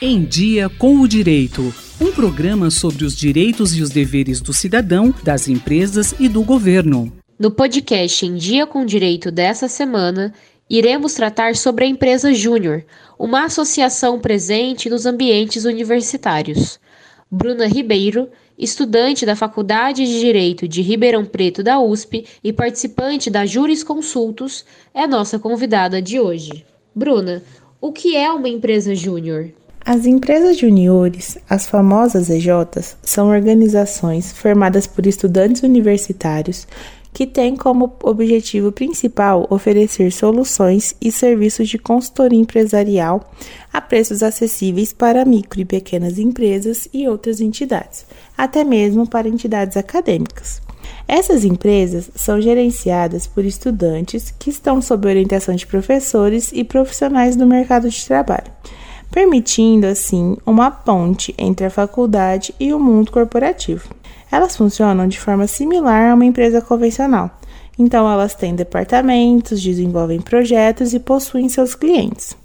Em Dia com o Direito. Um programa sobre os direitos e os deveres do cidadão, das empresas e do governo. No podcast Em Dia com o Direito dessa semana, iremos tratar sobre a empresa Júnior, uma associação presente nos ambientes universitários. Bruna Ribeiro, estudante da Faculdade de Direito de Ribeirão Preto da USP e participante da Juris Consultos, é nossa convidada de hoje. Bruna, o que é uma empresa júnior? As empresas juniores, as famosas EJs, são organizações formadas por estudantes universitários que têm como objetivo principal oferecer soluções e serviços de consultoria empresarial a preços acessíveis para micro e pequenas empresas e outras entidades, até mesmo para entidades acadêmicas. Essas empresas são gerenciadas por estudantes que estão sob orientação de professores e profissionais do mercado de trabalho permitindo assim uma ponte entre a faculdade e o mundo corporativo. Elas funcionam de forma similar a uma empresa convencional. Então, elas têm departamentos, desenvolvem projetos e possuem seus clientes.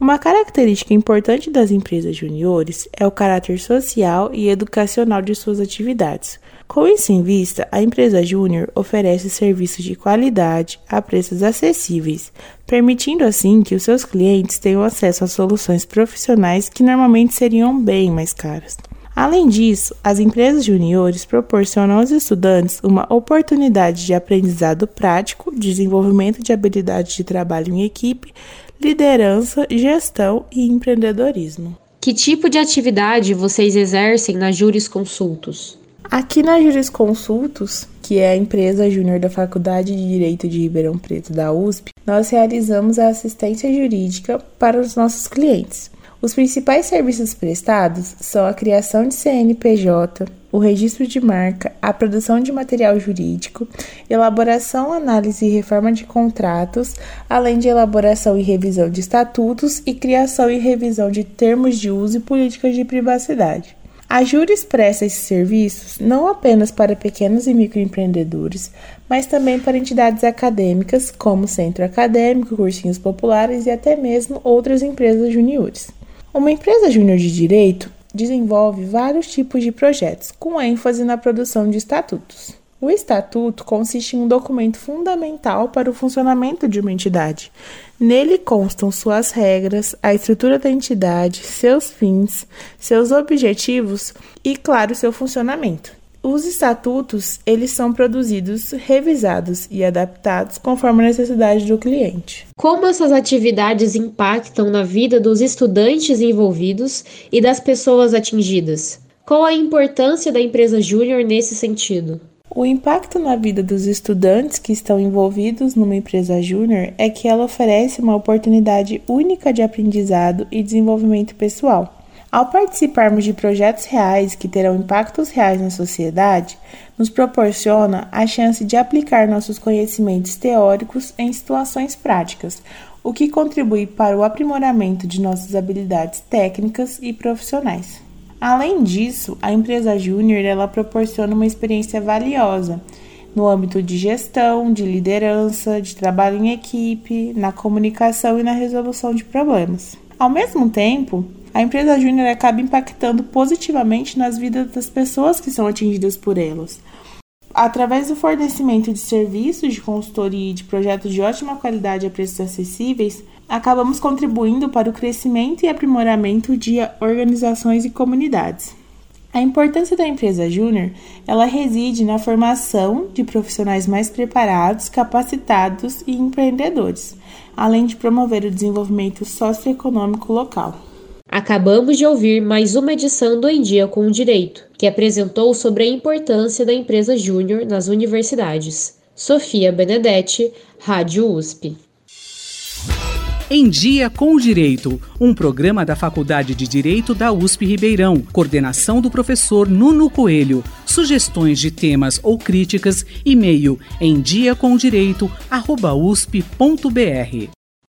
Uma característica importante das empresas juniores é o caráter social e educacional de suas atividades. Com isso em vista, a empresa júnior oferece serviços de qualidade a preços acessíveis, permitindo assim que os seus clientes tenham acesso a soluções profissionais que normalmente seriam bem mais caras. Além disso, as empresas juniores proporcionam aos estudantes uma oportunidade de aprendizado prático, desenvolvimento de habilidades de trabalho em equipe, liderança, gestão e empreendedorismo. Que tipo de atividade vocês exercem na Jurisconsultos? Aqui na Jurisconsultos, que é a empresa júnior da Faculdade de Direito de Ribeirão Preto da USP, nós realizamos a assistência jurídica para os nossos clientes. Os principais serviços prestados são a criação de CNPJ, o registro de marca, a produção de material jurídico, elaboração, análise e reforma de contratos, além de elaboração e revisão de estatutos e criação e revisão de termos de uso e políticas de privacidade. A Juris presta esses serviços não apenas para pequenos e microempreendedores, mas também para entidades acadêmicas, como Centro Acadêmico, Cursinhos Populares e até mesmo outras empresas juniores. Uma empresa júnior de direito desenvolve vários tipos de projetos, com ênfase na produção de estatutos. O estatuto consiste em um documento fundamental para o funcionamento de uma entidade. Nele constam suas regras, a estrutura da entidade, seus fins, seus objetivos e, claro, seu funcionamento. Os estatutos, eles são produzidos, revisados e adaptados conforme a necessidade do cliente. Como essas atividades impactam na vida dos estudantes envolvidos e das pessoas atingidas? Qual a importância da empresa júnior nesse sentido? O impacto na vida dos estudantes que estão envolvidos numa empresa júnior é que ela oferece uma oportunidade única de aprendizado e desenvolvimento pessoal. Ao participarmos de projetos reais que terão impactos reais na sociedade, nos proporciona a chance de aplicar nossos conhecimentos teóricos em situações práticas, o que contribui para o aprimoramento de nossas habilidades técnicas e profissionais. Além disso, a empresa júnior ela proporciona uma experiência valiosa no âmbito de gestão, de liderança, de trabalho em equipe, na comunicação e na resolução de problemas. Ao mesmo tempo, a empresa júnior acaba impactando positivamente nas vidas das pessoas que são atingidas por elas. Através do fornecimento de serviços de consultoria e de projetos de ótima qualidade a preços acessíveis, acabamos contribuindo para o crescimento e aprimoramento de organizações e comunidades. A importância da empresa júnior, ela reside na formação de profissionais mais preparados, capacitados e empreendedores, além de promover o desenvolvimento socioeconômico local. Acabamos de ouvir mais uma edição do Em Dia com o Direito, que apresentou sobre a importância da empresa júnior nas universidades. Sofia Benedetti, Rádio USP. Em Dia com o Direito, um programa da Faculdade de Direito da USP Ribeirão, coordenação do professor Nuno Coelho. Sugestões de temas ou críticas, e-mail em diacomdireito@usp.br.